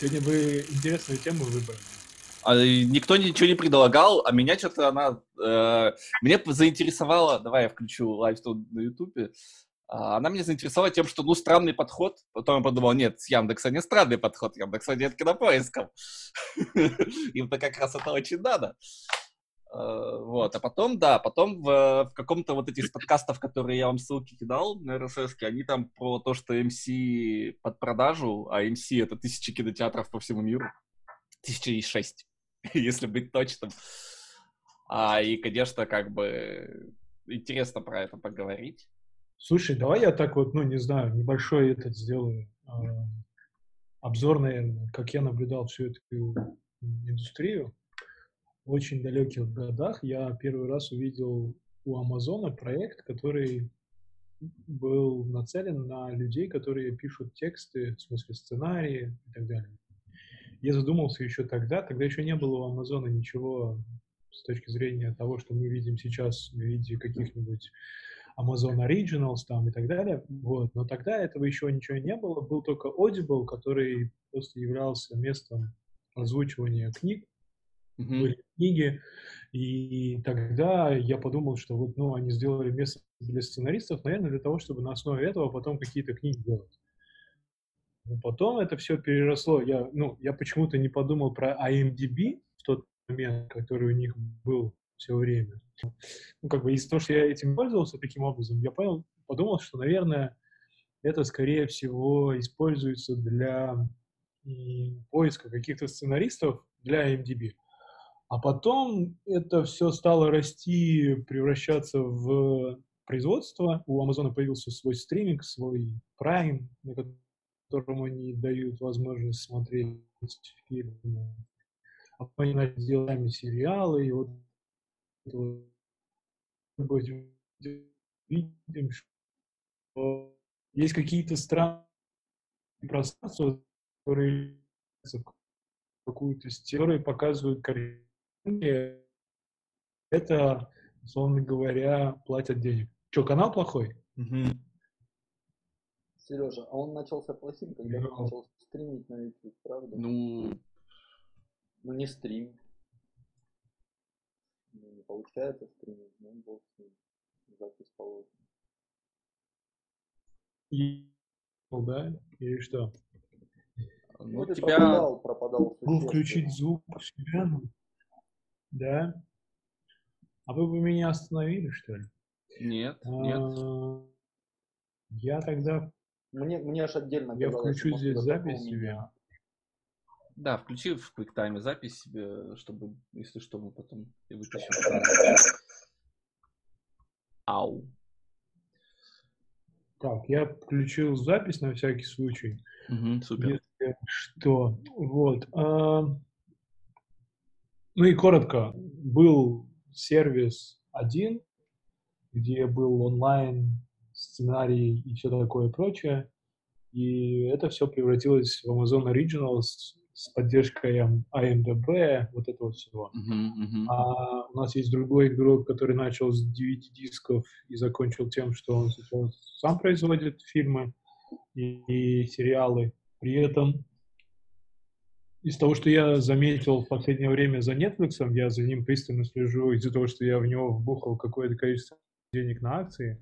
Сегодня вы интересную тему выбрали. А, никто ничего не предлагал, а меня что-то она... Э, мне заинтересовала... Давай я включу live на Ютубе. А, она меня заинтересовала тем, что, ну, странный подход. Потом я подумал, нет, с Яндекса не странный подход, Яндекса нет кинопоисков. Им-то как раз это очень надо. А, вот, а потом, да, потом в, в каком-то вот этих подкастов, которые я вам ссылки кидал на RSS, они там про то, что AMC под продажу, а AMC это тысячи кинотеатров по всему миру. Тысяча и шесть, если быть точным. А, и, конечно, как бы интересно про это поговорить. Слушай, давай я так вот, ну, не знаю, небольшой этот сделаю э, обзор, наверное, как я наблюдал всю эту индустрию очень далеких годах я первый раз увидел у Амазона проект, который был нацелен на людей, которые пишут тексты, в смысле сценарии и так далее. Я задумался еще тогда, тогда еще не было у Амазона ничего с точки зрения того, что мы видим сейчас в виде каких-нибудь Amazon Originals там и так далее. Вот. Но тогда этого еще ничего не было. Был только Audible, который просто являлся местом озвучивания книг mm-hmm. были книги, и тогда я подумал, что вот, ну, они сделали место для сценаристов, наверное, для того, чтобы на основе этого потом какие-то книги делать. Но потом это все переросло. Я, ну, я почему-то не подумал про IMDb в тот момент, который у них был все время. Ну, как бы из того, что я этим пользовался таким образом, я понял, подумал, что, наверное, это, скорее всего, используется для поиска каких-то сценаристов для IMDb. А потом это все стало расти, превращаться в производство. У Амазона появился свой стриминг, свой Prime, на котором они дают возможность смотреть фильмы. А потом они начали делать сериалы, и вот видим, что есть какие-то странные пространства, которые какую-то которые показывают картину это, условно говоря, платят денег. Что, канал плохой? Угу. Сережа, а он начался плохим, когда no. начал стримить на YouTube, правда? Ну... Ну не стрим. Ну, не получается стримить, ну бог с ним. Запись положена. И... Да? Или что? Ну, ну тебя... пропадал, пропадал. Ну, включить звук у себя, ну. Да? А вы бы меня остановили, что ли? Нет, а, нет. Я тогда... Мне, мне аж отдельно Я включу здесь запись себе. Да, включи в QuickTime запись себе, чтобы, если что, мы потом и выпишем. Ау. Так, я включил запись на всякий случай. Угу, супер. Если что. Вот. А, ну и коротко, был сервис один, где был онлайн, сценарий и все такое прочее. И это все превратилось в Amazon Originals с поддержкой IMDb, вот этого всего. Uh-huh, uh-huh. А у нас есть другой игрок, который начал с 9 дисков и закончил тем, что он сейчас сам производит фильмы и, и сериалы. При этом из того, что я заметил в последнее время за Netflix, я за ним пристально слежу из-за того, что я в него вбухал какое-то количество денег на акции.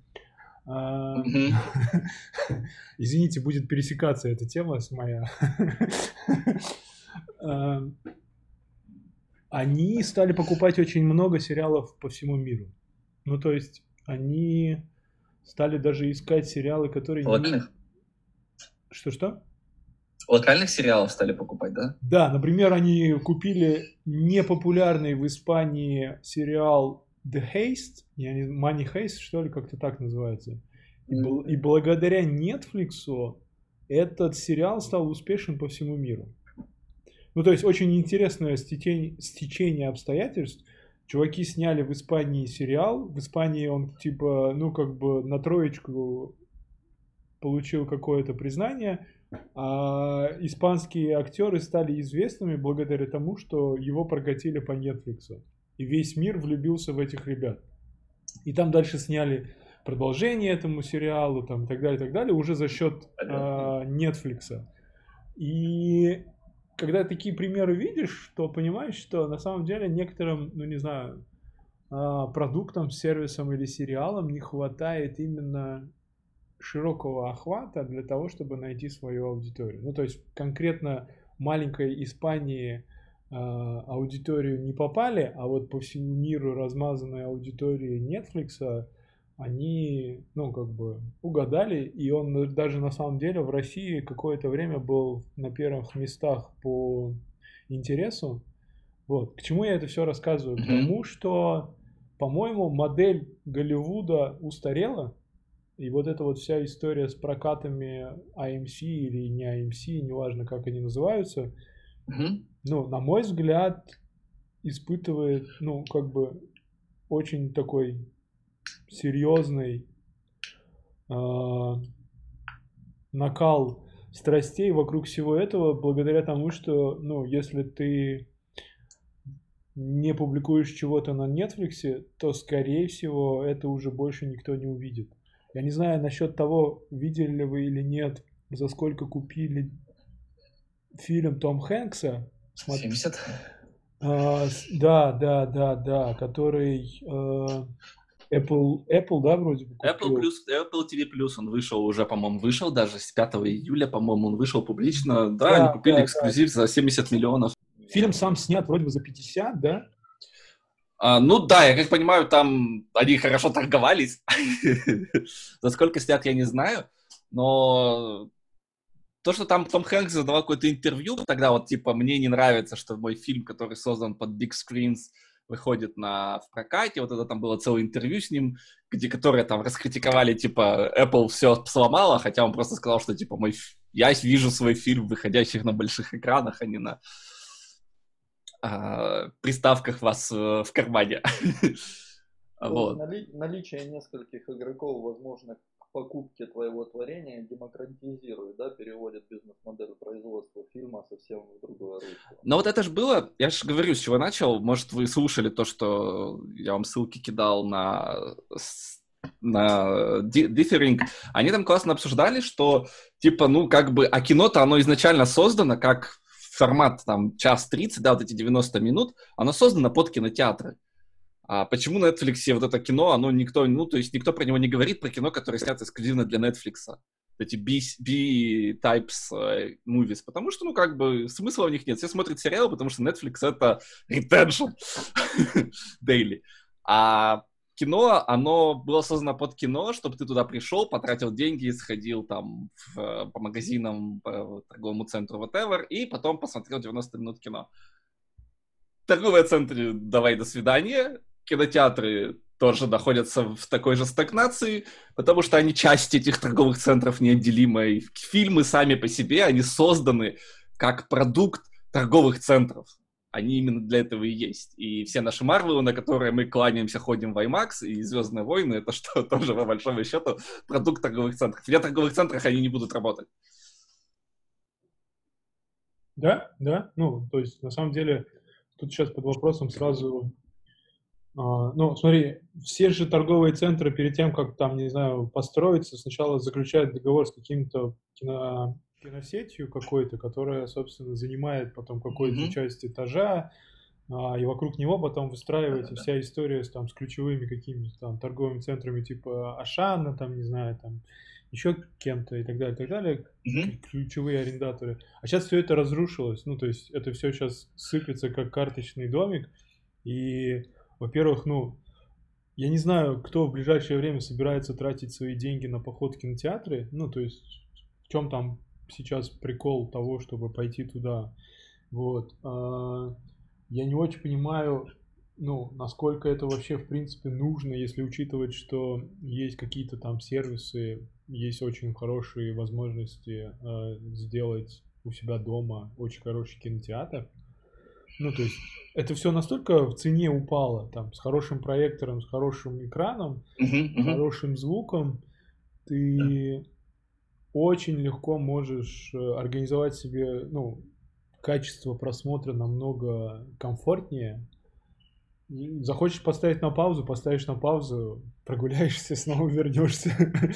А, извините, будет пересекаться эта тема с моя. А, они стали покупать очень много сериалов по всему миру. Ну, то есть, они стали даже искать сериалы, которые... Локальных? Что-что? Локальных сериалов стали покупать, да? Да, например, они купили непопулярный в Испании сериал The Haste, Money Haste, что ли, как-то так называется. И, mm-hmm. и благодаря Netflix этот сериал стал успешен по всему миру. Ну, то есть очень интересное стечение, стечение обстоятельств. Чуваки сняли в Испании сериал. В Испании он, типа, ну, как бы на троечку получил какое-то признание – а испанские актеры стали известными благодаря тому, что его прокатили по Netflix. И весь мир влюбился в этих ребят. И там дальше сняли продолжение этому сериалу, там, и так далее, и так далее, уже за счет э, Netflix. И когда такие примеры видишь, то понимаешь, что на самом деле некоторым, ну не знаю, а, продуктам, сервисам или сериалам не хватает именно широкого охвата для того, чтобы найти свою аудиторию. Ну, то есть конкретно маленькой Испании э, аудиторию не попали, а вот по всему миру размазанные аудитории Netflix, они, ну, как бы угадали, и он даже на самом деле в России какое-то время был на первых местах по интересу. Вот. К чему я это все рассказываю? К тому, что, по-моему, модель Голливуда устарела, и вот эта вот вся история с прокатами AMC или не AMC, неважно, как они называются, Мгм. ну, на мой взгляд, испытывает, ну, как бы очень такой серьезный а, накал страстей вокруг всего этого, благодаря тому, что, ну, если ты не публикуешь чего-то на Netflix, то, скорее всего, это уже больше никто не увидит. Я не знаю насчет того, видели ли вы или нет, за сколько купили фильм Том Хэнкса. Смотр- 70? а, да, да, да, да, который э, Apple, Apple, да, вроде бы Apple, купил. плюс, Apple TV Plus, он вышел уже, по-моему, вышел даже с 5 июля, по-моему, он вышел публично. Да, Да, они купили да, да. эксклюзив за 70 миллионов. Фильм сам снят вроде бы за 50, да? А, ну да, я как понимаю, там они хорошо торговались. За сколько снят, я не знаю. Но то, что там Том Хэнкс задавал какое-то интервью, тогда вот типа мне не нравится, что мой фильм, который создан под Big Screens, выходит на, в прокате. Вот это там было целое интервью с ним, где, которые там раскритиковали, типа, Apple все сломала, хотя он просто сказал, что, типа, мой, я вижу свой фильм, выходящих на больших экранах, а не на а, приставках вас э, в кармане. Вот. нали- наличие нескольких игроков, возможно, к покупке твоего творения демократизирует, да, переводит бизнес-модель производства фильма совсем в другое русло. Но вот это же было, я же говорю, с чего начал. Может, вы слушали то, что я вам ссылки кидал на на Differing, они там классно обсуждали, что, типа, ну, как бы, а кино-то, оно изначально создано как формат, там, час 30, да, вот эти 90 минут, оно создано под кинотеатры. А почему на Netflix вот это кино, оно никто, ну, то есть никто про него не говорит, про кино, которое снято эксклюзивно для Netflix. Эти B-types э, movies, потому что, ну, как бы, смысла в них нет. Все смотрят сериалы, потому что Netflix — это retention daily. А кино, оно было создано под кино, чтобы ты туда пришел, потратил деньги, сходил там в, э, по магазинам, по торговому центру, whatever, и потом посмотрел 90 минут кино. Торговые центры «давай, до свидания», кинотеатры тоже находятся в такой же стагнации, потому что они часть этих торговых центров неотделимая. Фильмы сами по себе, они созданы как продукт торговых центров. Они именно для этого и есть. И все наши Марвелы, на которые мы кланяемся, ходим в IMAX, и Звездные войны, это что, тоже, по большому счету, продукт торговых центров. Вне торговых центрах они не будут работать. Да, да. Ну, то есть, на самом деле, тут сейчас под вопросом сразу... а, ну, смотри, все же торговые центры перед тем, как там, не знаю, построиться, сначала заключают договор с каким-то кино- киносетью какой-то, которая, собственно, занимает потом какую-то Мгм. часть этажа, а, и вокруг него потом выстраивается Да-да-да. вся история с, там, с ключевыми какими-то там торговыми центрами типа Ашана, там, не знаю, там, еще кем-то и так далее, и так далее, Мгм. ключевые арендаторы. А сейчас все это разрушилось. Ну, то есть это все сейчас сыпется как карточный домик. И, во-первых, ну, я не знаю, кто в ближайшее время собирается тратить свои деньги на поход в кинотеатры. Ну, то есть в чем там сейчас прикол того, чтобы пойти туда. Вот. А, Я не очень понимаю, ну, насколько это вообще, в принципе, нужно, если учитывать, что есть какие-то там сервисы, есть очень хорошие возможности э, сделать у себя дома очень хороший кинотеатр. Ну, то есть, это все настолько в цене упало, там, с хорошим проектором, с хорошим экраном, Мгм, мгм. хорошим звуком, ты очень легко можешь э, организовать себе, ну, качество просмотра намного комфортнее. Захочешь поставить на паузу, поставишь на паузу, прогуляешься, снова вернешься.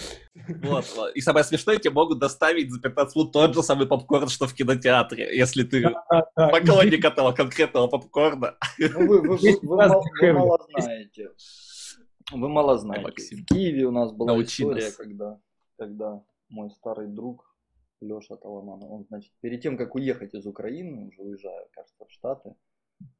Вот. И самое смешное, тебе могут доставить за 15 минут тот же самый попкорн, что в кинотеатре, если ты поклонник этого конкретного попкорна. Ну, вы, мало, знаете. Вы мало знаете. В Киеве у нас была история, когда мой старый друг Леша Таламан, он, значит, перед тем, как уехать из Украины, уже уезжая, кажется, в Штаты,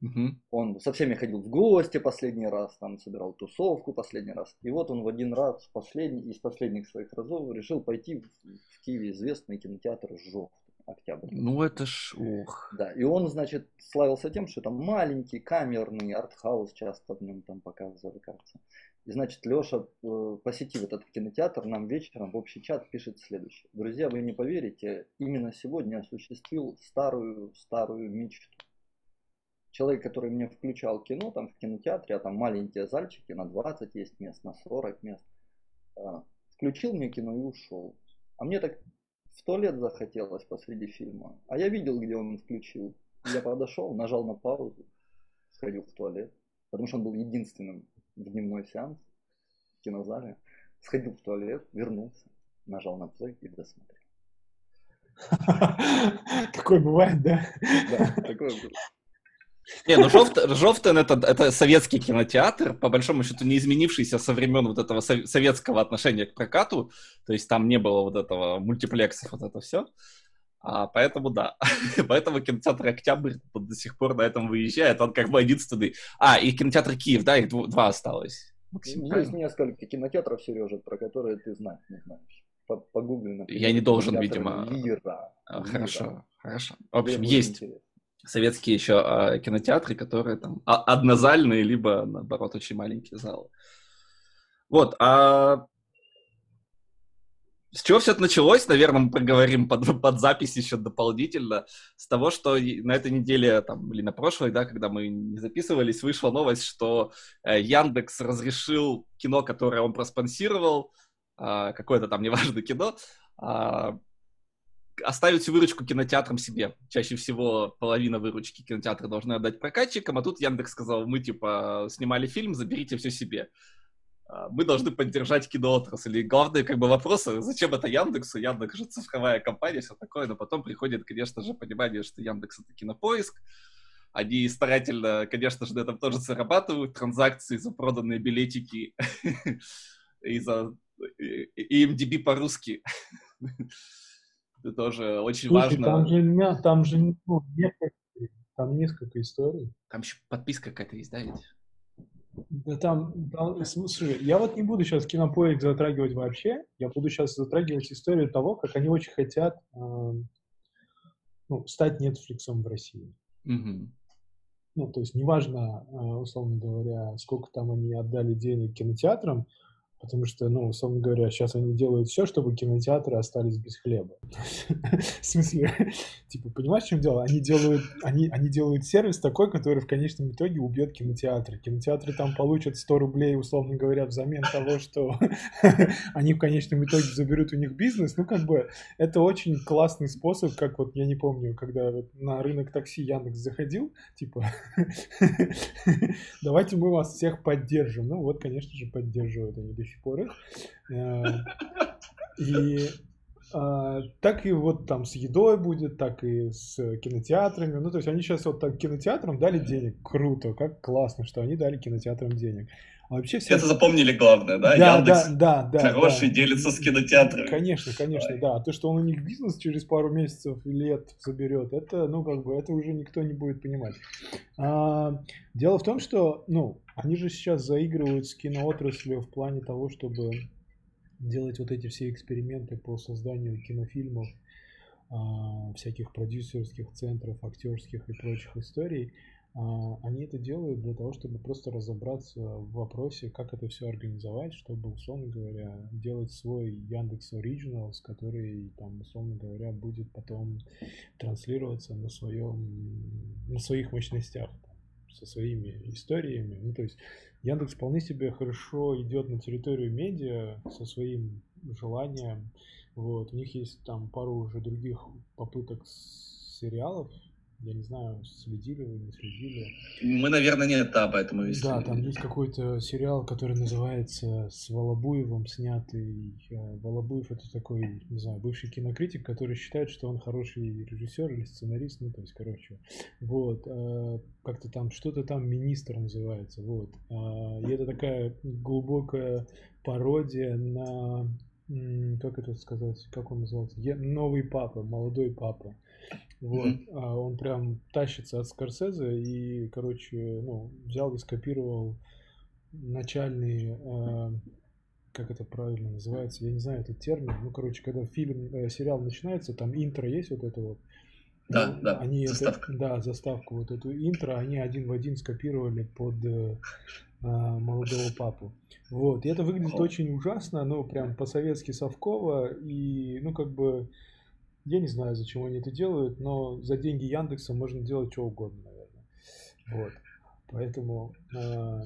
Угу. Он со всеми ходил в гости последний раз, там собирал тусовку последний раз. И вот он в один раз, последний, из последних своих разов, решил пойти в, в Киеве известный кинотеатр «Жовт». Октябрь. Ну это ж, ух. Да, и он, значит, славился тем, что там маленький, камерный, артхаус часто в нем там показывали, кажется. И, значит, Леша, э, посетив этот кинотеатр, нам вечером в общий чат пишет следующее. Друзья, вы не поверите, именно сегодня осуществил старую-старую мечту человек, который мне включал кино, там в кинотеатре, а там маленькие зальчики, на 20 есть мест, на 40 мест, а, включил мне кино и ушел. А мне так в туалет захотелось посреди фильма. А я видел, где он включил. Я подошел, нажал на паузу, сходил в туалет, потому что он был единственным в дневной сеанс в кинозале. Сходил в туалет, вернулся, нажал на плей и досмотрел. Такое бывает, да? Да, такое бывает. Не, ну Жовт, Жовтен это, это советский кинотеатр, по большому счету не изменившийся со времен вот этого советского отношения к прокату, то есть там не было вот этого мультиплексов, вот это все. А, поэтому да, поэтому кинотеатр Октябрь до сих пор на этом выезжает, он как бы единственный. А, и кинотеатр Киев, да, их два осталось. Максим, Есть несколько кинотеатров, Сережа, про которые ты знать не знаешь. Погугли, например. Я не должен, видимо. Лира. А, хорошо, хорошо. В общем, есть. Интересно советские еще а, кинотеатры, которые там а, однозальные, либо, наоборот, очень маленькие залы. Вот, а с чего все это началось, наверное, мы поговорим под, под запись еще дополнительно. С того, что на этой неделе, там, или на прошлой, да, когда мы не записывались, вышла новость, что э, Яндекс разрешил кино, которое он проспонсировал, э, какое-то там неважное кино, э, оставить выручку кинотеатрам себе. Чаще всего половина выручки кинотеатра должны отдать прокатчикам, а тут Яндекс сказал, мы типа снимали фильм, заберите все себе. А, мы должны поддержать киноотрасль. И главный как бы вопрос, зачем это Яндексу? Яндекс же цифровая компания, все такое, но потом приходит, конечно же, понимание, что Яндекс это кинопоиск, они старательно, конечно же, на этом тоже зарабатывают, транзакции за проданные билетики и за и MDB по-русски. Это тоже очень Слушай, важно. Там же, там же ну, несколько, там несколько историй. Там еще подписка какая-то есть, да, ведь? Да там, там, слушай, я вот не буду сейчас кинопоиск затрагивать вообще, я буду сейчас затрагивать историю того, как они очень хотят э, ну, стать Netflix в России. Угу. Ну, то есть неважно, э, условно говоря, сколько там они отдали денег кинотеатрам, Потому что, ну, условно говоря, сейчас они делают все, чтобы кинотеатры остались без хлеба. В смысле, типа, понимаешь, в чем дело? Они делают, они, они делают сервис такой, который в конечном итоге убьет кинотеатры. Кинотеатры там получат 100 рублей, условно говоря, взамен того, что они в конечном итоге заберут у них бизнес. Ну, как бы, это очень классный способ, как вот, я не помню, когда вот на рынок такси Яндекс заходил, типа, давайте мы вас всех поддержим. Ну, вот, конечно же, поддерживают они до сих пор их. И а, так и вот там с едой будет, так и с кинотеатрами. Ну, то есть они сейчас вот так кинотеатрам дали денег. Круто, как классно, что они дали кинотеатрам денег. А вообще все... Это запомнили главное, да? Да, Яндекс да, да, да. Хороший, да. делится с кинотеатрами. Конечно, конечно, Давай. да. А то, что он у них бизнес через пару месяцев лет заберет, это, ну, как бы, это уже никто не будет понимать. А, дело в том, что, ну, они же сейчас заигрывают с киноотраслью в плане того, чтобы делать вот эти все эксперименты по созданию кинофильмов, а, всяких продюсерских центров, актерских и прочих историй. А, они это делают для того, чтобы просто разобраться в вопросе, как это все организовать, чтобы, условно говоря, делать свой Яндекс Originals, который, там, условно говоря, будет потом транслироваться на своем, на своих мощностях со своими историями. Ну, то есть Яндекс вполне себе хорошо идет на территорию медиа со своим желанием. Вот. У них есть там пару уже других попыток сериалов Я не знаю, следили вы, не следили. Мы, наверное, не это, поэтому... Да, там есть какой-то сериал, который называется «С Волобуевым» снятый. Э, Волобуев — это такой, не знаю, бывший кинокритик, который считает, что он хороший режиссер или сценарист, ну, то есть, короче. Вот. Э, как-то там, что-то там «Министр» называется. Вот. А, и это такая глубокая пародия на как это сказать, как он называется, новый папа, молодой папа. Вот, mm-hmm. а он прям тащится от Скорсезе и, короче, ну, взял и скопировал начальные, э, как это правильно называется, я не знаю этот термин, ну, короче, когда фильм, э, сериал начинается, там интро есть вот это вот, да, да, они заставка. Это, да, заставку вот эту интро, они один в один скопировали под э, а, молодого папу. Вот, и это выглядит очень ужасно, ну, прям по-советски совково, и, ну, как бы, я не знаю, зачем они это делают, но за деньги Яндекса можно делать что угодно, наверное. Вот, поэтому... Э...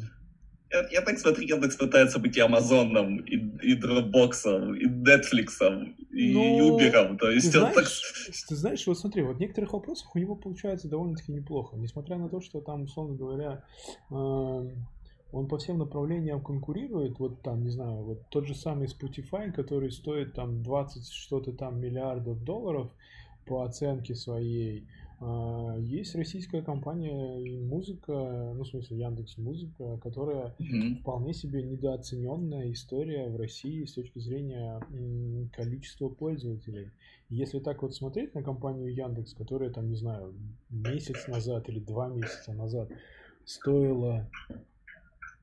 Так смотрю, Яндекс пытается быть и Амазоном, и, и Dropbox, и Netflix, и ну, Uber. То есть ты он знаешь, так... Ты знаешь, вот смотри, вот в некоторых вопросах у него получается довольно-таки неплохо. Несмотря на то, что там, условно говоря, э, он по всем направлениям конкурирует, вот там, не знаю, вот тот же самый Spotify, который стоит там 20 что-то там миллиардов долларов по оценке своей, а, есть российская компания музыка, ну, в смысле, Яндекс Музыка, которая mm-hmm. вполне себе недооцененная история в России с точки зрения количества пользователей. если так вот смотреть на компанию Яндекс, которая там, не знаю, месяц назад или два месяца назад стоила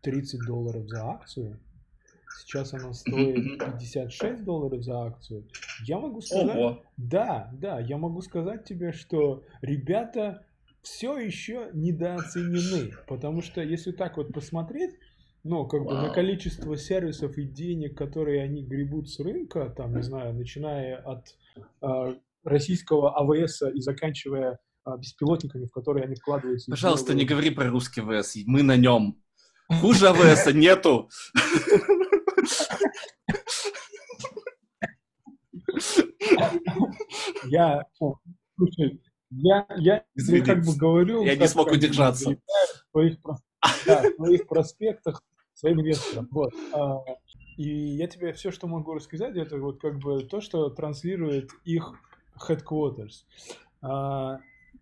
30 долларов за акцию, сейчас она стоит 56 долларов за акцию, я могу сказать, Ого. да, да, я могу сказать тебе, что ребята все еще недооценены, потому что если так вот посмотреть, ну, как Вау. бы на количество сервисов и денег, которые они гребут с рынка, там, не знаю, начиная от э, российского АВС и заканчивая э, беспилотниками, в которые они вкладываются. Пожалуйста, не говори про русский ВС, мы на нем. Хуже АВС нету. Я, слушай, я, я Извините, как бы говорю... Я не смог удержаться. В своих, да, в своих проспектах своим инвесторам. Вот. А, и я тебе все, что могу рассказать, это вот как бы то, что транслирует их headquarters.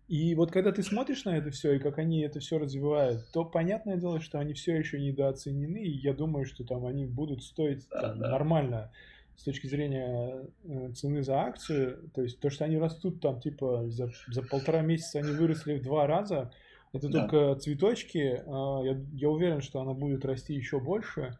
И вот когда ты смотришь на это все, и как они это все развивают, то понятное дело, что они все еще недооценены, и я думаю, что там они будут стоить там, да. нормально с точки зрения э, цены за акцию. То есть то, что они растут там, типа, за, за полтора месяца они выросли в два раза, это да. только цветочки. А, я, я уверен, что она будет расти еще больше.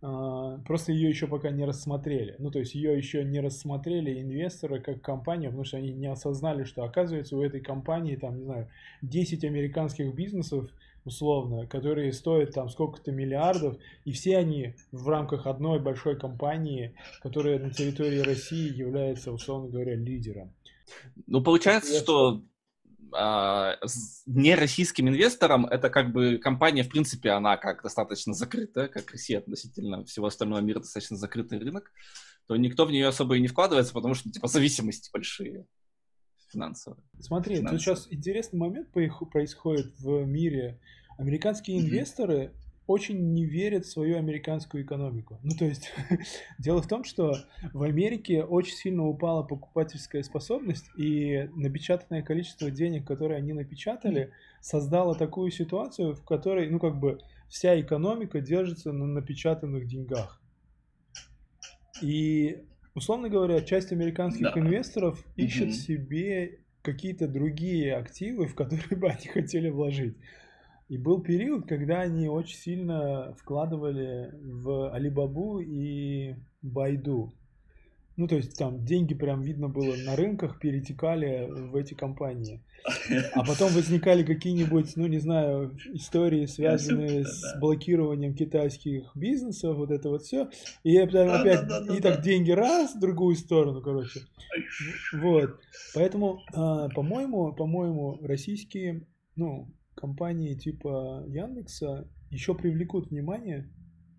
А, просто ее еще пока не рассмотрели. Ну, то есть ее еще не рассмотрели инвесторы как компанию, потому что они не осознали, что оказывается у этой компании, там, не знаю, 10 американских бизнесов, условно, которые стоят там сколько-то миллиардов, и все они в рамках одной большой компании, которая на территории России является, условно говоря, лидером. Ну, получается, что не российским инвесторам это как бы компания, в принципе, она как достаточно закрытая, как Россия относительно всего остального мира достаточно закрытый рынок, то никто в нее особо и не вкладывается, потому что, типа, зависимости большие финансовые. Смотри, финансовые. тут сейчас интересный момент происходит в мире. Американские инвесторы очень не верят в свою американскую экономику. Ну, то есть, дело в том, что в Америке очень сильно упала покупательская способность, и напечатанное количество денег, которые они напечатали, создало такую ситуацию, в которой, ну, как бы, вся экономика держится на напечатанных деньгах. И, условно говоря, часть американских да. инвесторов ищет угу. себе какие-то другие активы, в которые бы они хотели вложить. И был период, когда они очень сильно вкладывали в Алибабу и Байду. Ну, то есть там деньги прям видно было на рынках, перетекали в эти компании. А потом возникали какие-нибудь, ну, не знаю, истории, связанные с блокированием китайских бизнесов, вот это вот все. И опять, и так деньги раз, в другую сторону, короче. Вот. Поэтому, а, по-моему, по-моему, российские, ну, компании типа Яндекса еще привлекут внимание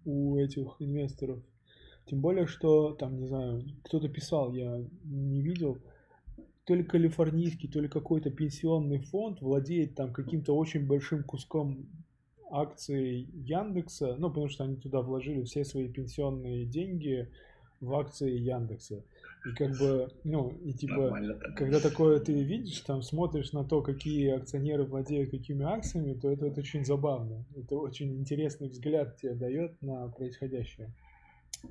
у этих инвесторов. Тем более, что там, не знаю, кто-то писал, я не видел, то ли калифорнийский, то ли какой-то пенсионный фонд владеет там каким-то очень большим куском акций Яндекса, ну, потому что они туда вложили все свои пенсионные деньги в акции Яндекса. И как бы, ну, и типа, когда такое ты видишь, там смотришь на то, какие акционеры владеют какими акциями, то это, это очень забавно. Это очень интересный взгляд тебе дает на происходящее.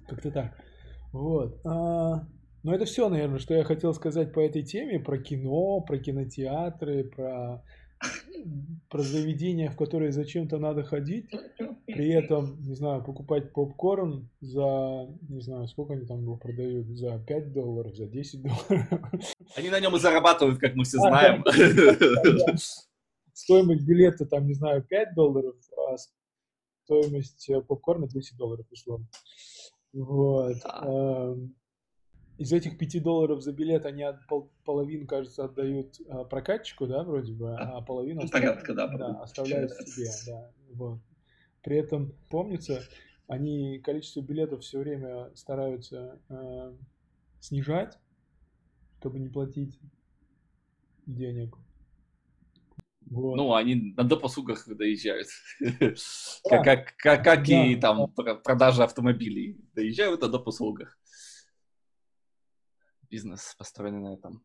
Как-то так. Вот. А, ну, это все, наверное, что я хотел сказать по этой теме, про кино, про кинотеатры, про про заведения, в которые зачем-то надо ходить, при этом, не знаю, покупать попкорн за, не знаю, сколько они там его продают, за 5 долларов, за 10 долларов. Они на нем и зарабатывают, как мы все знаем. Стоимость билета там, не знаю, 5 долларов, а стоимость э, попкорна 10 долларов, условно. Вот из этих 5 долларов за билет они от, пол, половину, кажется, отдают а, прокатчику, да, вроде бы, а половину ну, порядка, да, да, оставляют себе, да, вот. При этом, помнится, они количество билетов все время стараются э, снижать, чтобы не платить денег. Вот. Ну, они на допослугах доезжают. Да. как как, как да. и там продажа автомобилей. Доезжают на допослугах бизнес построенный на этом.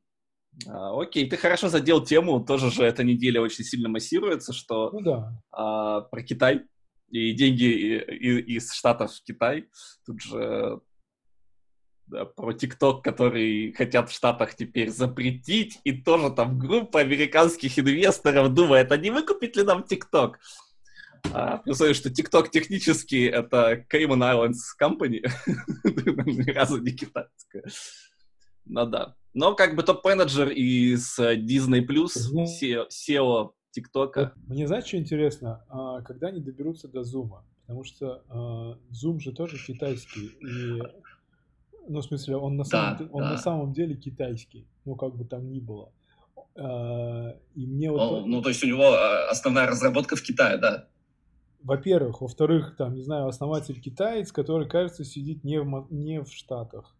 А, окей, ты хорошо задел тему, тоже же эта неделя очень сильно массируется, что ну, да. а, про Китай и деньги и, и, из Штатов в Китай. Тут же да, про ТикТок, который хотят в Штатах теперь запретить, и тоже там группа американских инвесторов думает, а не выкупить ли нам ТикТок? А, плюс, что TikTok технически это Cayman Islands Company, ни разу не китайская. Ну да. Но как бы топ-менеджер из э, Disney+, Plus, SEO ТикТока. Мне знаешь, что интересно? А, когда они доберутся до Зума? Потому что Zoom а, же тоже китайский. И, ну, в смысле, он на, самом, да, он да. на самом деле китайский. Ну, как бы там ни было. А, и мне вот... Ну, ну, то есть у него основная разработка в Китае, да? Во-первых. Во-вторых, там, не знаю, основатель китаец, который, кажется, сидит не в, не в Штатах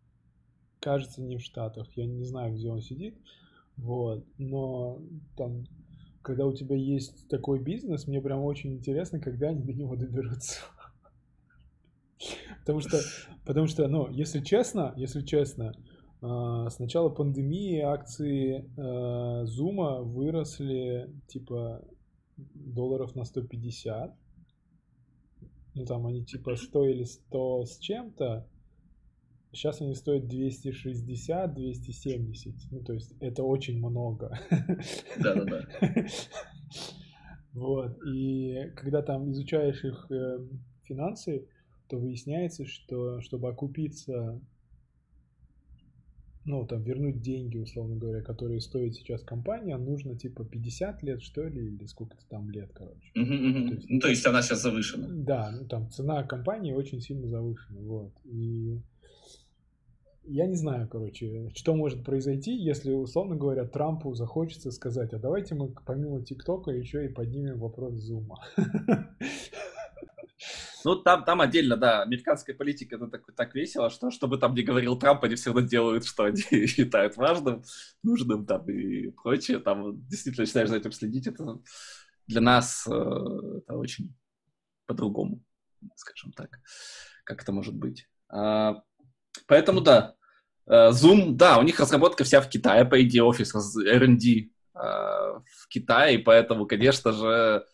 кажется, не в Штатах. Я не знаю, где он сидит. Вот. Но там, когда у тебя есть такой бизнес, мне прям очень интересно, когда они до него доберутся. Потому что, потому что, ну, если честно, если честно, а, с начала пандемии акции Зума выросли типа долларов на 150. Ну, там они типа стоили 100 с чем-то, Сейчас они стоят 260, 270. Ну, то есть это очень много. Да-да-да. Вот. И когда там изучаешь их э, финансы, то выясняется, что чтобы окупиться, ну, там, вернуть деньги, условно говоря, которые стоит сейчас компания, нужно типа 50 лет, что ли, или сколько-то там лет, короче. Uh-huh, uh-huh. То есть, ну, то есть она сейчас завышена. Да, ну там цена компании очень сильно завышена. Вот. И я не знаю, короче, что может произойти, если, условно говоря, Трампу захочется сказать, а давайте мы помимо ТикТока еще и поднимем вопрос Зума. Ну, там, там отдельно, да, американская политика, это так, так весело, что, чтобы там не говорил Трамп, они все равно делают, что они считают важным, нужным там и прочее. Там действительно начинаешь за этим следить, это для нас э, это очень по-другому, скажем так, как это может быть. А, поэтому, да, Zoom, да, у них разработка вся в Китае, по идее, офис R&D э, в Китае, поэтому, конечно же,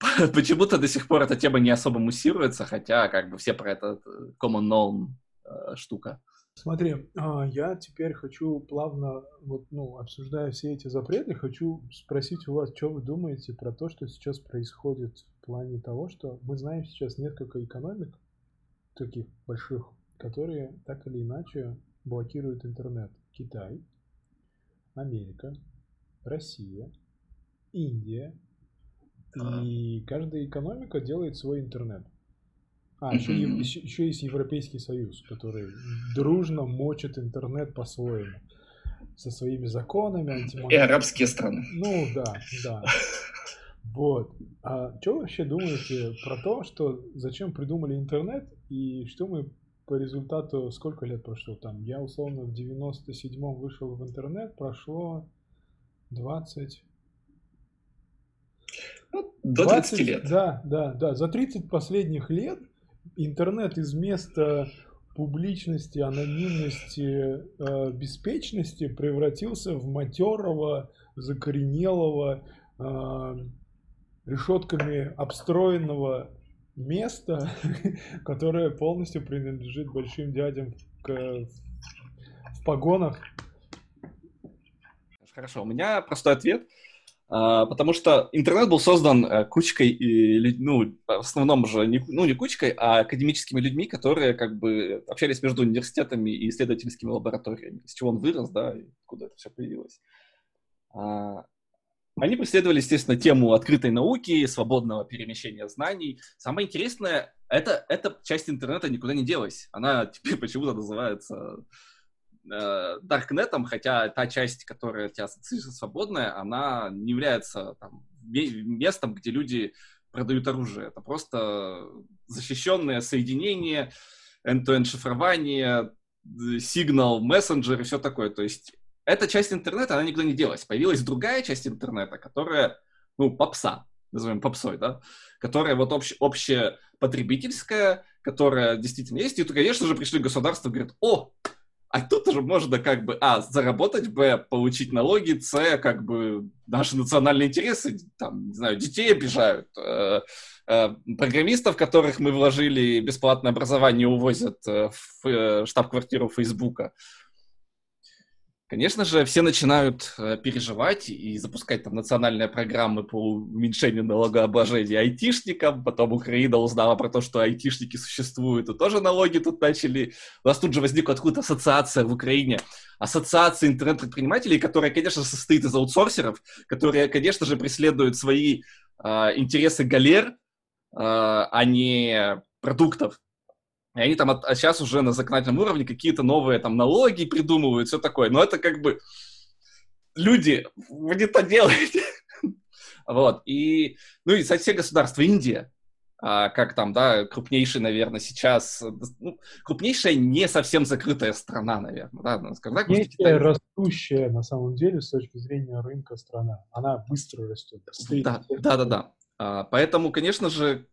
почему-то до сих пор эта тема не особо муссируется, хотя как бы все про это common known э, штука. Смотри, а, я теперь хочу плавно, вот, ну, обсуждая все эти запреты, хочу спросить у вас, что вы думаете про то, что сейчас происходит в плане того, что мы знаем сейчас несколько экономик, таких больших, которые так или иначе блокируют интернет. Китай, Америка, Россия, Индия. И каждая экономика делает свой интернет. А, еще, еще, еще есть Европейский Союз, который дружно мочит интернет по-своему. Со своими законами. Антимон... И арабские страны. Ну да, да. Вот. А что вообще думаете про то, что зачем придумали интернет и что мы по результату сколько лет прошло там? Я условно в 97-м вышел в интернет, прошло 20... Ну, до 30 лет. Да, да, да. За 30 последних лет интернет из места публичности, анонимности, э, беспечности превратился в матерого, закоренелого, э, решетками обстроенного места, которое полностью принадлежит большим дядям в, в погонах. Хорошо, у меня простой ответ. А, потому что интернет был создан э, кучкой, ну, в основном же, не, ну, не кучкой, а академическими людьми, которые как бы общались между университетами и исследовательскими лабораториями, с чего он вырос, да, и откуда это все появилось. А, они преследовали, естественно, тему открытой науки, свободного перемещения знаний. Самое интересное, это, эта часть интернета никуда не делась. Она теперь почему-то называется э, Даркнетом, хотя та часть, которая тебя ассоциируется свободная, она не является там, местом, где люди продают оружие. Это просто защищенное соединение, end-to-end шифрование, сигнал, мессенджер и все такое. То есть эта часть интернета, она никуда не делась. Появилась другая часть интернета, которая, ну, попса, назовем попсой, да, которая вот общ, общепотребительская, которая действительно есть. И, то, конечно же, пришли государства и говорят, о, а тут уже можно как бы, а, заработать, б, получить налоги, с, как бы наши национальные интересы, там, не знаю, детей обижают, э, э, программистов, которых мы вложили бесплатное образование, увозят э, в э, штаб-квартиру Фейсбука. Конечно же, все начинают э, переживать и запускать там национальные программы по уменьшению налогообложения айтишникам. Потом Украина узнала про то, что айтишники существуют, и тоже налоги тут начали. У нас тут же возникла откуда ассоциация в Украине. Ассоциация интернет-предпринимателей, которая, конечно, состоит из аутсорсеров, которые, конечно же, преследуют свои э, интересы галер, э, а не продуктов. И они там от, а сейчас уже на законодательном уровне какие-то новые там налоги придумывают, все такое. Но это как бы люди, вы не то делаете. вот. И, ну и все государства, Индия, а, как там, да, крупнейший, наверное, сейчас, ну, крупнейшая не совсем закрытая страна, наверное, да, скажем так. Китай... растущая, на самом деле, с точки зрения рынка страна. Она быстро растет. Да, да, да, да. А, поэтому, конечно же,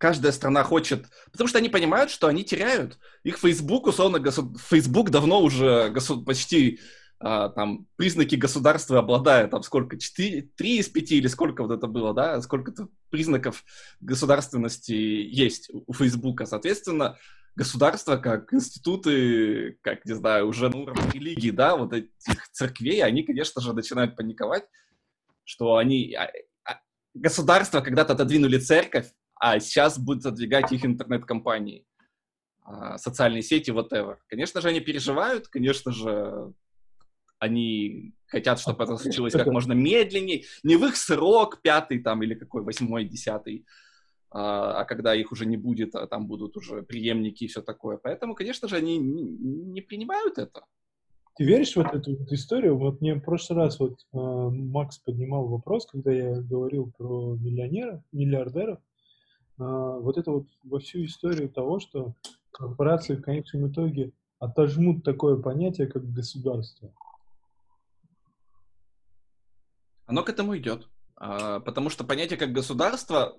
каждая страна хочет, потому что они понимают, что они теряют. Их Facebook, условно, госу... Facebook давно уже госу... почти а, там признаки государства обладает, там сколько, 4, 3 из 5 или сколько вот это было, да, сколько-то признаков государственности есть у Фейсбука. Соответственно, государство как институты, как, не знаю, уже на религии, да, вот этих церквей, они, конечно же, начинают паниковать, что они... А, а, государство когда-то отодвинули церковь, а сейчас будут отдвигать их интернет-компании, а, социальные сети, whatever. Конечно же, они переживают, конечно же, они хотят, чтобы это случилось как можно медленнее, не в их срок, пятый там или какой, восьмой, десятый, а, а когда их уже не будет, а там будут уже преемники и все такое. Поэтому, конечно же, они не, принимают это. Ты веришь в эту вот историю? Вот мне в прошлый раз вот э, Макс поднимал вопрос, когда я говорил про миллионеров, миллиардеров, вот это вот во всю историю того, что корпорации в конечном итоге отожмут такое понятие, как государство. Оно к этому идет. А, потому что понятие как государство,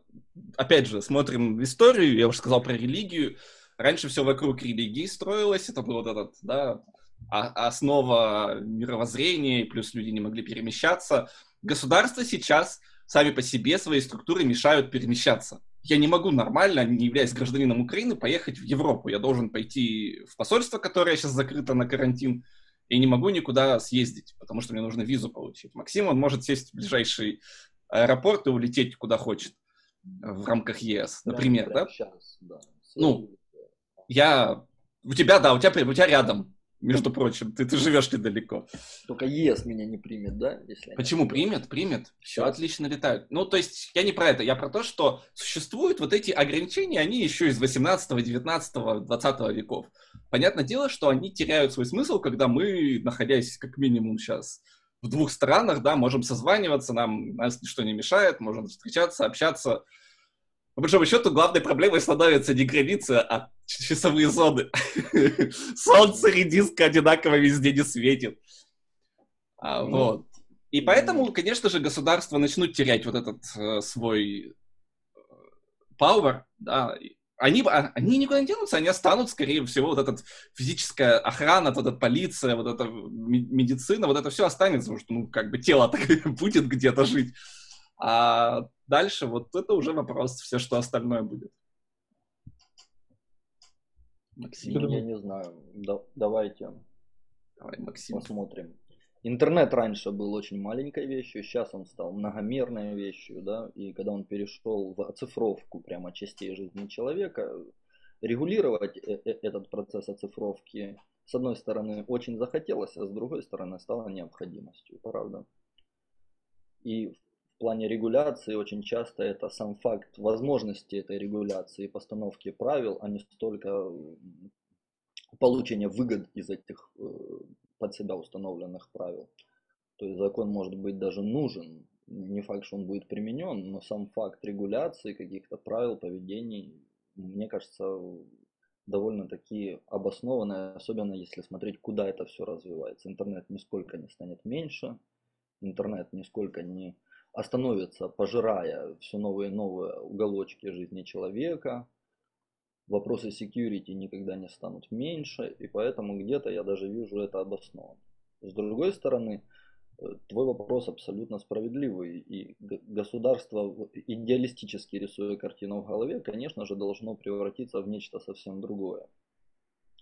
опять же, смотрим историю, я уже сказал про религию, раньше все вокруг религии строилось, это был вот этот, да, основа мировоззрения, плюс люди не могли перемещаться. Государства сейчас сами по себе своей структуры мешают перемещаться я не могу нормально, не являясь гражданином Украины, поехать в Европу. Я должен пойти в посольство, которое сейчас закрыто на карантин, и не могу никуда съездить, потому что мне нужно визу получить. Максим, он может сесть в ближайший аэропорт и улететь куда хочет в рамках ЕС, например, да? Сейчас, да. Ну, я... У тебя, да, у тебя, у тебя рядом между прочим. Ты, ты живешь недалеко. Только ЕС меня не примет, да? Если Почему? Примет, примет. Все отлично летают. Ну, то есть, я не про это. Я про то, что существуют вот эти ограничения, они еще из 18, 19, 20 веков. Понятное дело, что они теряют свой смысл, когда мы, находясь как минимум сейчас в двух странах, да, можем созваниваться, нам нас ничто не мешает, можем встречаться, общаться. По большому счету, главной проблемой становится не граница, а часовые зоны. Солнце редиска одинаково везде не светит. А, Ну, вот. И поэтому, конечно же, государства начнут терять вот этот э, свой э, power, да. Они, а- они никуда не денутся, они останут, скорее всего, вот эта физическая охрана, вот эта полиция, вот эта ме- медицина, вот это все останется, потому что, ну, как бы тело так будет где-то жить. А дальше вот это уже вопрос, все, что остальное будет. Максим, я не знаю. Да- давайте давай, Максим. посмотрим. Интернет раньше был очень маленькой вещью, сейчас он стал многомерной вещью, да, и когда он перешел в оцифровку прямо частей жизни человека, регулировать э- э- этот процесс оцифровки, с одной стороны, очень захотелось, а с другой стороны, стало необходимостью, правда. И плане регуляции очень часто это сам факт возможности этой регуляции, постановки правил, а не столько получения выгод из этих э, под себя установленных правил. То есть закон может быть даже нужен, не факт, что он будет применен, но сам факт регуляции каких-то правил поведений, мне кажется, довольно-таки обоснованный, особенно если смотреть, куда это все развивается. Интернет нисколько не станет меньше, интернет нисколько не остановится, пожирая все новые и новые уголочки жизни человека. Вопросы security никогда не станут меньше, и поэтому где-то я даже вижу это обоснованно. С другой стороны, э, твой вопрос абсолютно справедливый, и государство, идеалистически рисуя картину в голове, конечно же, должно превратиться в нечто совсем другое.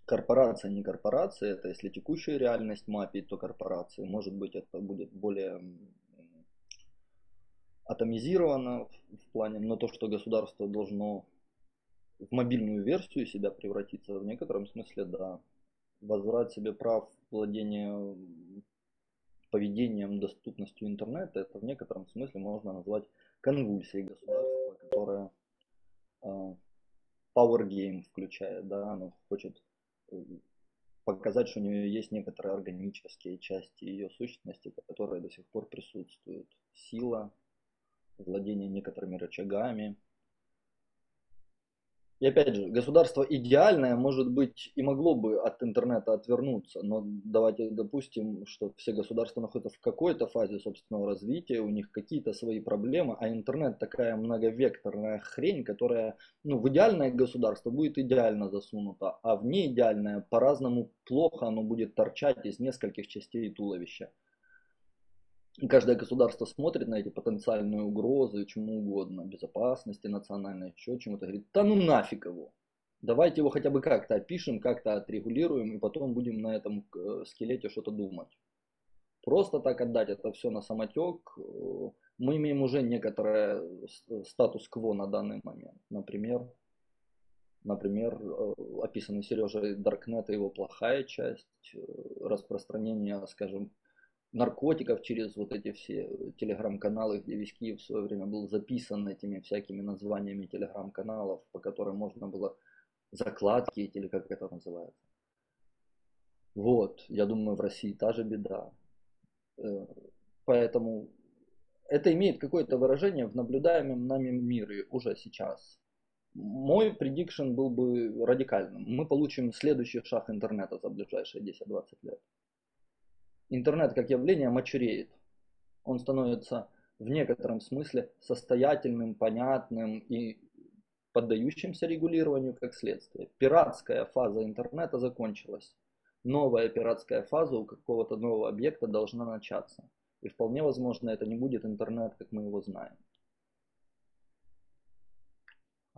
Корпорация не корпорация, это если текущую реальность мапить, то корпорации. Может быть, это будет более атомизировано в- плане, но то, что государство должно в мобильную версию себя превратиться, в некотором смысле, да. Возврат себе прав владения поведением, доступностью интернета, это в некотором смысле можно назвать конвульсией государства, которое а, power game включает, да, оно хочет э, показать, что у нее есть некоторые органические части ее сущности, которые до сих пор присутствуют. Сила, владение некоторыми рычагами. И опять же, государство идеальное, может быть, и могло бы от интернета отвернуться, но давайте допустим, что все государства находятся в какой-то фазе собственного развития, у них какие-то свои проблемы, а интернет такая многовекторная хрень, которая ну, в идеальное государство будет идеально засунуто, а в неидеальное по-разному плохо оно будет торчать из нескольких частей туловища. Каждое государство смотрит на эти потенциальные угрозы, чему угодно, безопасности национальной, еще чему-то, говорит, да ну нафиг его. Давайте его хотя бы как-то опишем, как-то отрегулируем, и потом будем на этом э, скелете что-то думать. Просто так отдать это все на самотек, э, мы имеем уже некоторое с- статус-кво на данный момент. Например, например, э, описанный Сережей Даркнет и его плохая часть, э, распространение, скажем, наркотиков через вот эти все телеграм-каналы, где весь Киев в свое время был записан этими всякими названиями телеграм-каналов, по которым можно было закладки или как это называется. Вот, я думаю, в России та же беда. Э, Поэтому это имеет какое-то выражение в наблюдаемом нами мире уже сейчас. Мой предикшн был бы радикальным. Мы получим следующий шаг интернета за ближайшие 10-20 лет. Интернет как явление мочереет. Он становится в некотором смысле состоятельным, понятным и поддающимся регулированию как следствие. Пиратская фаза интернета закончилась. Новая пиратская фаза у какого-то нового объекта должна начаться. И вполне возможно это не будет интернет, как мы его знаем.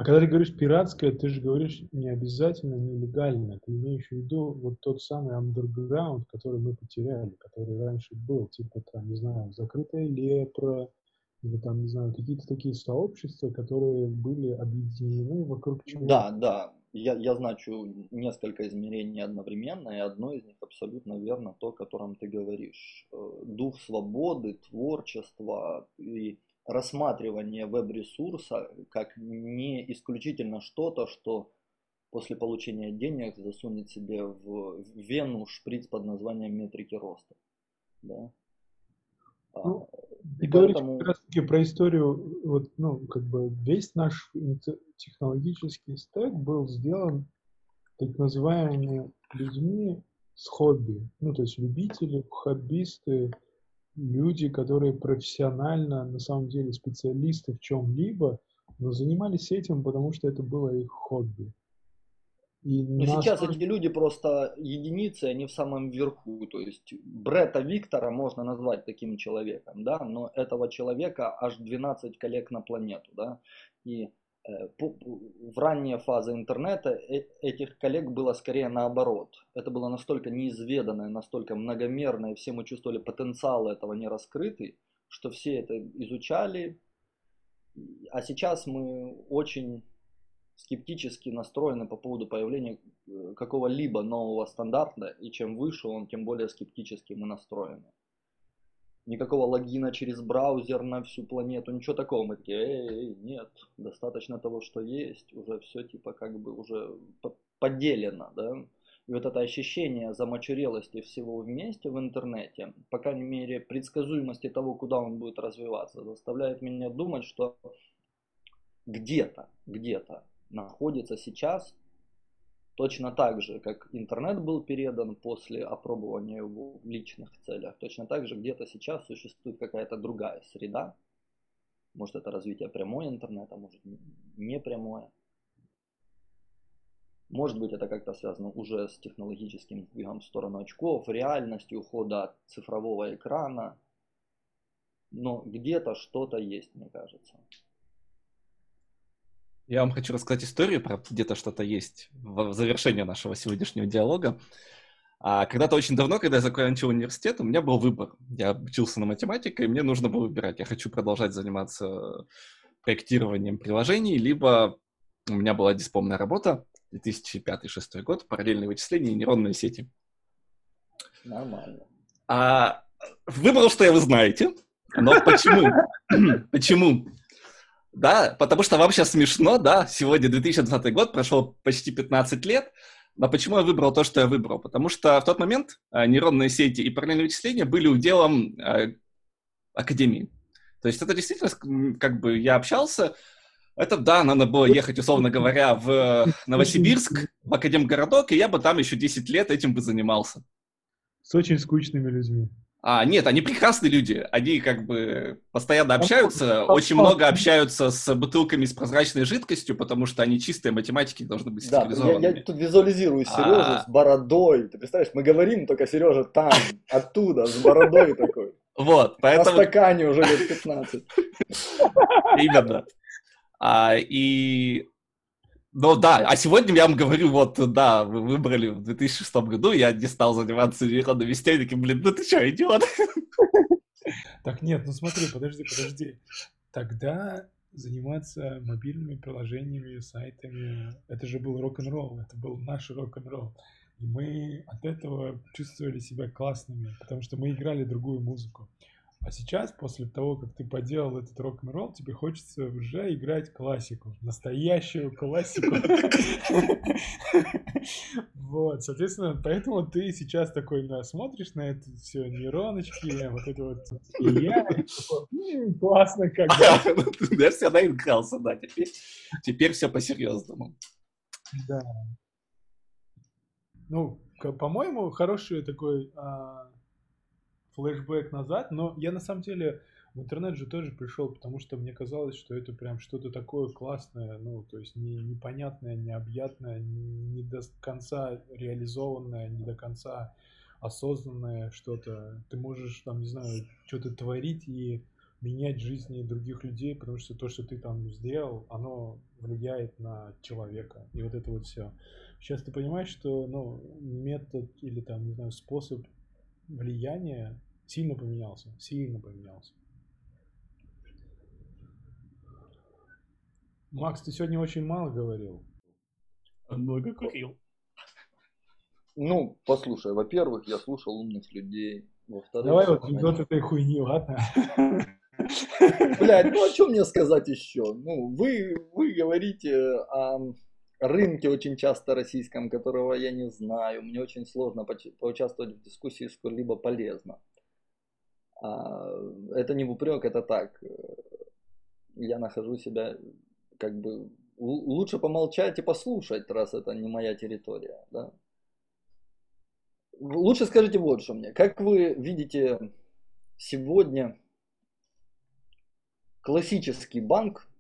А когда ты говоришь пиратское, ты же говоришь не обязательно нелегально. Ты имеешь в виду вот тот самый андерграунд, который мы потеряли, который раньше был, типа там, не знаю, закрытая лепра, или там, не знаю, какие-то такие сообщества, которые были объединены вокруг чего Да, да. Я, я значу несколько измерений одновременно, и одно из них абсолютно верно, то, о котором ты говоришь. Э, Дух свободы, творчества и рассматривание веб-ресурса как не исключительно что-то, что после получения денег засунет себе в вену шприц под названием метрики роста. Да? А, Ну, и поэтому- как раз таки про историю, вот, ну, как бы весь наш технологический стек был сделан так называемыми людьми с хобби. Ну, то есть любители, хоббисты, люди, которые профессионально, на самом деле, специалисты в чем-либо, но занимались этим, потому что это было их хобби. И Но нас... сейчас эти люди просто единицы, они в самом верху. То есть Бретта Виктора можно назвать таким человеком, да, но этого человека аж 12 коллег на планету, да. И в ранние фазы интернета э, этих коллег было скорее наоборот. Это было настолько неизведанное, настолько многомерное, все мы чувствовали потенциал этого не раскрытый, что все это изучали. А сейчас мы очень скептически настроены по поводу появления э, какого-либо нового стандарта, и чем выше он, тем более скептически мы настроены. Никакого логина через браузер на всю планету, ничего такого. Мы такие, эй, нет, достаточно того, что есть, уже все типа как бы уже поделено, да. И вот это ощущение замочурелости всего вместе в интернете, по крайней мере, предсказуемости того, куда он будет развиваться, заставляет меня думать, что где-то, где-то находится сейчас точно так же, как интернет был передан после опробования его в личных целях, точно так же где-то сейчас существует какая-то другая среда. Может это развитие прямой интернета, может не прямое. Может быть это как-то связано уже с технологическим сдвигом в сторону очков, реальностью ухода от цифрового экрана. Но где-то что-то есть, мне кажется. Я вам хочу рассказать историю про где-то что-то есть в завершении нашего сегодняшнего диалога. А когда-то очень давно, когда я закончил университет, у меня был выбор. Я учился на математике, и мне нужно было выбирать. Я хочу продолжать заниматься проектированием приложений, либо у меня была дипломная работа, 2005-2006 год, параллельные вычисления и нейронные сети. Нормально. А, выбрал, что я вы знаете, но почему? Почему? Да, потому что вам сейчас смешно, да, сегодня 2020 год, прошло почти 15 лет, но почему я выбрал то, что я выбрал? Потому что в тот момент э, нейронные сети и параллельные вычисления были уделом э, академии. То есть это действительно, как бы я общался, это да, надо было ехать, условно говоря, в Новосибирск, в Академгородок, и я бы там еще 10 лет этим бы занимался. С очень скучными людьми. А, нет, они прекрасные люди. Они как бы постоянно общаются, очень много общаются с бутылками с прозрачной жидкостью, потому что они чистые математики должны быть да, я, я тут визуализирую Сережу а... с бородой. Ты представляешь, мы говорим, только Сережа там, оттуда, с бородой такой. Вот, поэтому... На стакане уже лет 15. Именно. А, и ну да, а сегодня я вам говорю, вот, да, вы выбрали в 2006 году, я не стал заниматься нейронными таким, блин, ну ты что, идиот? Так нет, ну смотри, подожди, подожди. Тогда заниматься мобильными приложениями, сайтами, это же был рок-н-ролл, это был наш рок-н-ролл. И мы от этого чувствовали себя классными, потому что мы играли другую музыку. А сейчас, после того, как ты поделал этот рок-н-ролл, тебе хочется уже играть классику, настоящую классику. Вот, соответственно, поэтому ты сейчас такой смотришь на это все нейроночки, вот это вот я, классно как Я всегда игрался, да, теперь все по-серьезному. Да. Ну, по-моему, хороший такой а, флешбэк назад, но я на самом деле в интернет же тоже пришел, потому что мне казалось, что это прям что-то такое классное, ну, то есть не, непонятное, необъятное, не до конца реализованное, не до конца осознанное что-то. Ты можешь, там, не знаю, что-то творить и менять жизни других людей, потому что то, что ты там сделал, оно влияет на человека. И вот это вот все. Сейчас ты понимаешь, что ну, метод или там, не знаю, способ влияния сильно поменялся, сильно поменялся. Макс, ты сегодня очень мало говорил. Много курил. Ну, послушай, во-первых, я слушал умных людей. Во-вторых, Давай вот вот этой хуйни, ладно? Блядь, ну а что мне сказать еще? Ну, вы, вы говорите о рынке очень часто российском, которого я не знаю. Мне очень сложно поучаствовать в дискуссии сколь-либо полезно. А, это не в упрек, это так. Я нахожу себя как бы лучше помолчать и послушать, раз это не моя территория, да. Лучше скажите вот что мне. Как вы видите сегодня классический банк,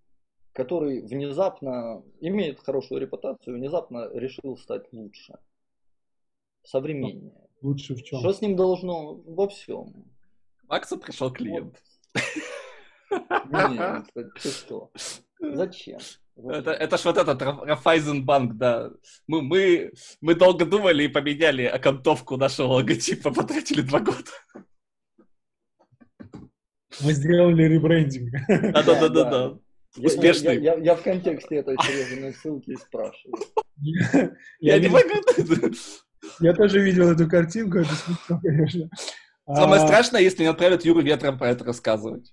который внезапно имеет хорошую репутацию, внезапно решил стать лучше, современнее? Лучше в чем? Что с ним должно во всем? К Максу пришел клиент. Нет, ты что? Зачем? Это, это ж вот этот Ра- Райфайзенбанк, да. Мы, мы, мы долго думали и поменяли окантовку нашего логотипа, потратили два года. Мы сделали ребрендинг. Да-да-да-да. Я- Успешный. Я, я- я в контексте этой серьезной ссылки и спрашиваю. Я не могу. Я тоже видел эту картинку, это смешно, конечно. Самое А, страшное, если не отправят Юру ветром про это рассказывать.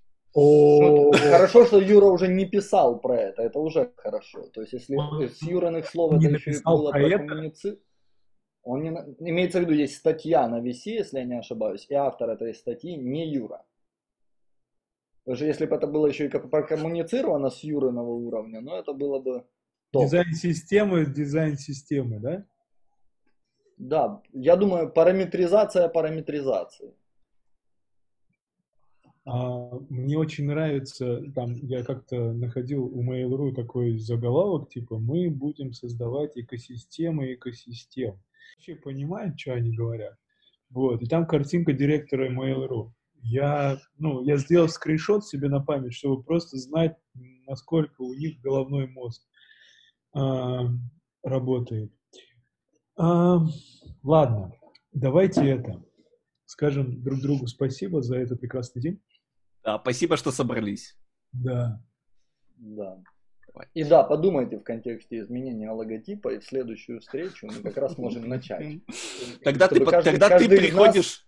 Хорошо, что Юра уже не писал про это, это уже хорошо. То есть, если с Юриных слов это еще и было про коммуници... Он не... Имеется в виду, есть статья на VC, если я не ошибаюсь, и автор этой статьи не Юра. Даже если бы это было еще и прокоммуницировано с Юриного уровня, ну это было бы топ. Дизайн системы, дизайн системы, да? Да, я думаю, параметризация параметризации. А, мне очень нравится, там, я как-то находил у Mail.ru такой заголовок, типа, мы будем создавать экосистемы экосистем. Вообще понимают, что они говорят? Вот, и там картинка директора Mail.ru. Я, ну, я сделал скриншот себе на память, чтобы просто знать, насколько у них головной мозг а, работает. А, ладно, давайте это, скажем друг другу спасибо за этот прекрасный день. Да, спасибо, что собрались. Да. Да. И да, подумайте в контексте изменения логотипа, и в следующую встречу мы как раз можем начать. Когда ты, каждый- ты нас- приходишь...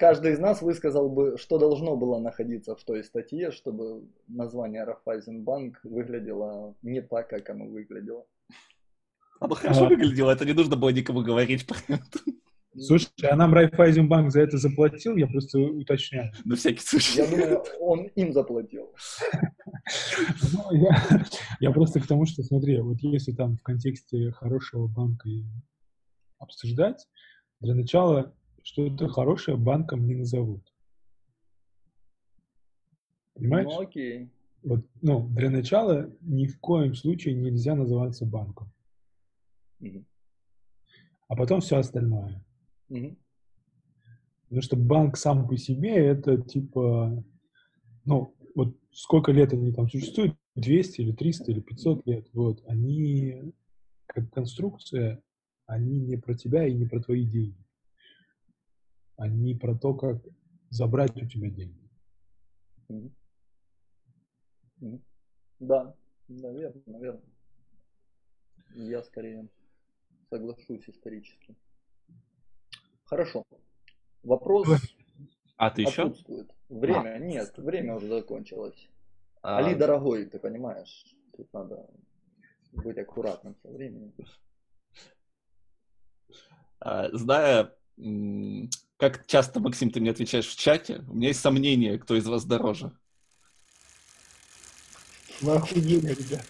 Каждый из нас высказал бы, что должно было находиться в той статье, чтобы название Райфайзенбанк выглядело не так, как оно выглядело. Оно хорошо А. выглядело, это не нужно было никому говорить про это. Слушай, а нам Райфайзенбанк за это заплатил? Я просто уточняю. На всякий случай. Я думаю, он им заплатил. Ну, я, я просто к тому, что, смотри, вот если там в контексте хорошего банка обсуждать, для начала что-то хорошее банком не назовут. Понимаешь? Ну окей. Вот, ну, для начала ни в коем случае нельзя называться банком. Мгм. А потом все остальное. Мгм. Потому что банк сам по себе это типа, ну, вот сколько лет они там существуют, 200 или 300 или 500 лет, вот, они как конструкция, они не про тебя и не про твои деньги. Они про то, как забрать у тебя деньги. Мгм. Да, наверное, наверное. Я скорее соглашусь исторически. Хорошо. Вопрос А ты еще? Время, нет, время уже закончилось. А, Али, дорогой, ты понимаешь, тут надо быть аккуратным со временем. а, Зная, как часто, Максим, ты мне отвечаешь в чате, у меня есть сомнение, кто из вас дороже. Вы охуели, ребята.